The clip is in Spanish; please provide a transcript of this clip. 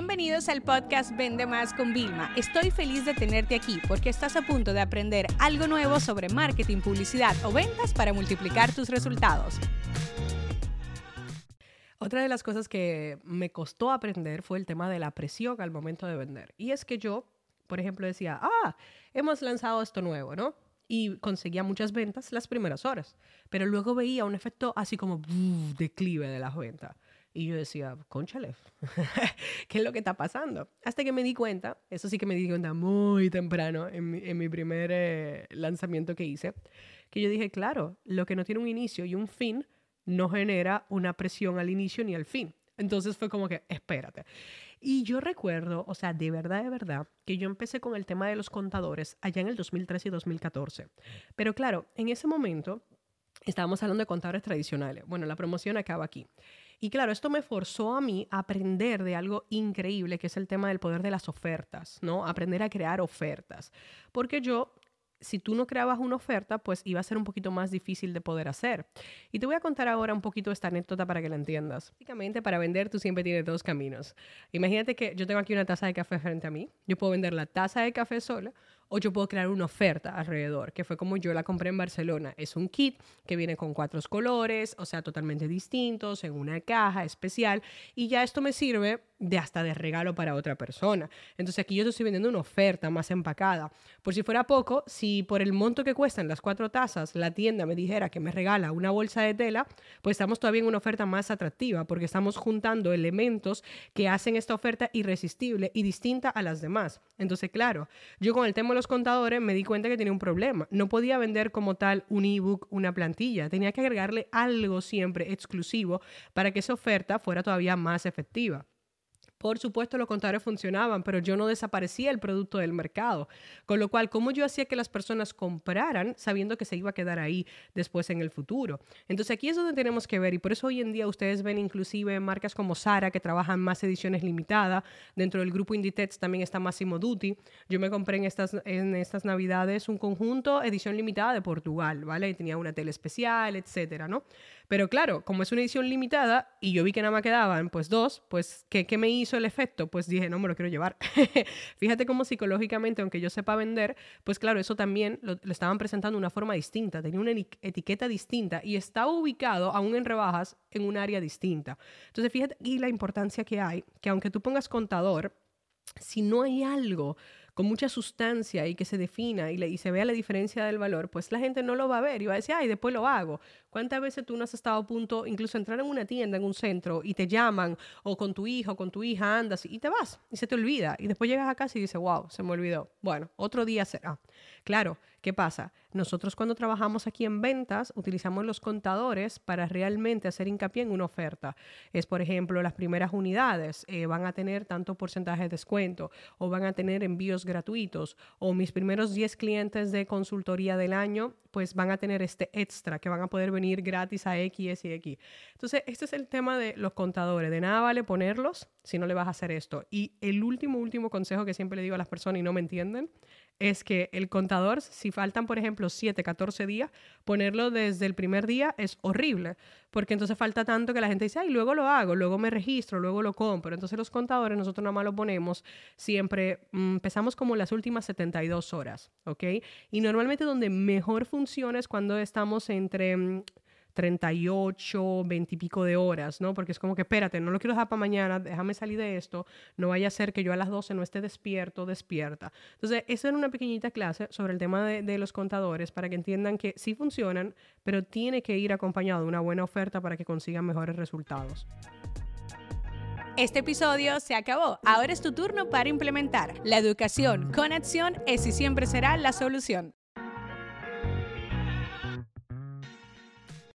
Bienvenidos al podcast Vende Más con Vilma. Estoy feliz de tenerte aquí porque estás a punto de aprender algo nuevo sobre marketing, publicidad o ventas para multiplicar tus resultados. Otra de las cosas que me costó aprender fue el tema de la presión al momento de vender. Y es que yo, por ejemplo, decía, ah, hemos lanzado esto nuevo, ¿no? Y conseguía muchas ventas las primeras horas, pero luego veía un efecto así como declive de las ventas. Y yo decía, conchale, ¿qué es lo que está pasando? Hasta que me di cuenta, eso sí que me di cuenta muy temprano en mi, en mi primer eh, lanzamiento que hice, que yo dije, claro, lo que no tiene un inicio y un fin no genera una presión al inicio ni al fin. Entonces fue como que, espérate. Y yo recuerdo, o sea, de verdad, de verdad, que yo empecé con el tema de los contadores allá en el 2013 y 2014. Pero claro, en ese momento estábamos hablando de contadores tradicionales. Bueno, la promoción acaba aquí. Y claro, esto me forzó a mí a aprender de algo increíble, que es el tema del poder de las ofertas, ¿no? Aprender a crear ofertas. Porque yo si tú no creabas una oferta, pues iba a ser un poquito más difícil de poder hacer. Y te voy a contar ahora un poquito esta anécdota para que la entiendas. Básicamente, para vender tú siempre tienes dos caminos. Imagínate que yo tengo aquí una taza de café frente a mí. Yo puedo vender la taza de café sola o yo puedo crear una oferta alrededor, que fue como yo la compré en Barcelona. Es un kit que viene con cuatro colores, o sea, totalmente distintos, en una caja especial, y ya esto me sirve de hasta de regalo para otra persona. Entonces aquí yo estoy vendiendo una oferta más empacada. Por si fuera poco, si por el monto que cuestan las cuatro tazas la tienda me dijera que me regala una bolsa de tela, pues estamos todavía en una oferta más atractiva porque estamos juntando elementos que hacen esta oferta irresistible y distinta a las demás. Entonces, claro, yo con el tema de los contadores me di cuenta que tenía un problema. No podía vender como tal un ebook, una plantilla. Tenía que agregarle algo siempre exclusivo para que esa oferta fuera todavía más efectiva. Por supuesto, los contadores funcionaban, pero yo no desaparecía el producto del mercado. Con lo cual, ¿cómo yo hacía que las personas compraran sabiendo que se iba a quedar ahí después en el futuro? Entonces, aquí es donde tenemos que ver, y por eso hoy en día ustedes ven inclusive marcas como Sara que trabajan más ediciones limitadas. Dentro del grupo Inditex también está Massimo Dutti. Yo me compré en estas, en estas navidades un conjunto edición limitada de Portugal, ¿vale? Y tenía una tele especial, etcétera, ¿no? Pero claro, como es una edición limitada y yo vi que nada más quedaban pues dos, pues ¿qué, qué me hizo el efecto? Pues dije, no, me lo quiero llevar. Fíjate cómo psicológicamente, aunque yo sepa vender, pues claro, eso también lo, estaban presentando de una forma distinta, tenía una etiqueta distinta y estaba ubicado aún en rebajas en un área distinta. Entonces fíjate aquí la importancia que hay, que aunque tú pongas contador, si no hay algo con mucha sustancia y que se defina y, le, y, se vea la diferencia del valor, pues la gente no lo va a ver y va a decir, ay, después lo hago. ¿Cuántas veces tú no has estado a punto, incluso entrar en una tienda, en un centro, y te llaman, o con tu hijo, con tu hija andas, y te vas, y se te olvida, y después llegas a casa y dices, wow, se me olvidó. Bueno, otro día será. Claro, ¿qué pasa? Nosotros cuando trabajamos aquí en ventas, utilizamos los contadores para realmente hacer hincapié en una oferta. Es, por ejemplo, las primeras unidades eh, van a tener tanto porcentaje de descuento, o van a tener envíos gratuitos, o mis primeros 10 clientes de consultoría del año, pues van a tener este extra que van a poder venir gratis a X y X. Entonces, este es el tema de los contadores. De nada vale ponerlos si no le vas a hacer esto. Y el último, último consejo que siempre le digo a las personas y no me entienden, es que el contador, si faltan, por ejemplo, 7, 14 días, ponerlo desde el primer día es horrible, porque entonces falta tanto que la gente dice, ay, luego lo hago, luego me registro, luego lo compro. Entonces los contadores nosotros nada más lo ponemos siempre, mm, empezamos como las últimas 72 horas, ¿ok? Y normalmente donde mejor funciona es cuando estamos entre mm, 38, 20 y pico de horas, ¿no? Porque es como que, espérate, no lo quiero dejar para mañana, déjame salir de esto, no vaya a ser que yo a las 12 no esté despierto, despierta. Entonces, esa era una pequeñita clase sobre el tema de, de los contadores para que entiendan que sí funcionan, pero tiene que ir acompañado de una buena oferta para que consigan mejores resultados. Este episodio se acabó. Ahora es tu turno para implementar. La educación con acción es y siempre será la solución.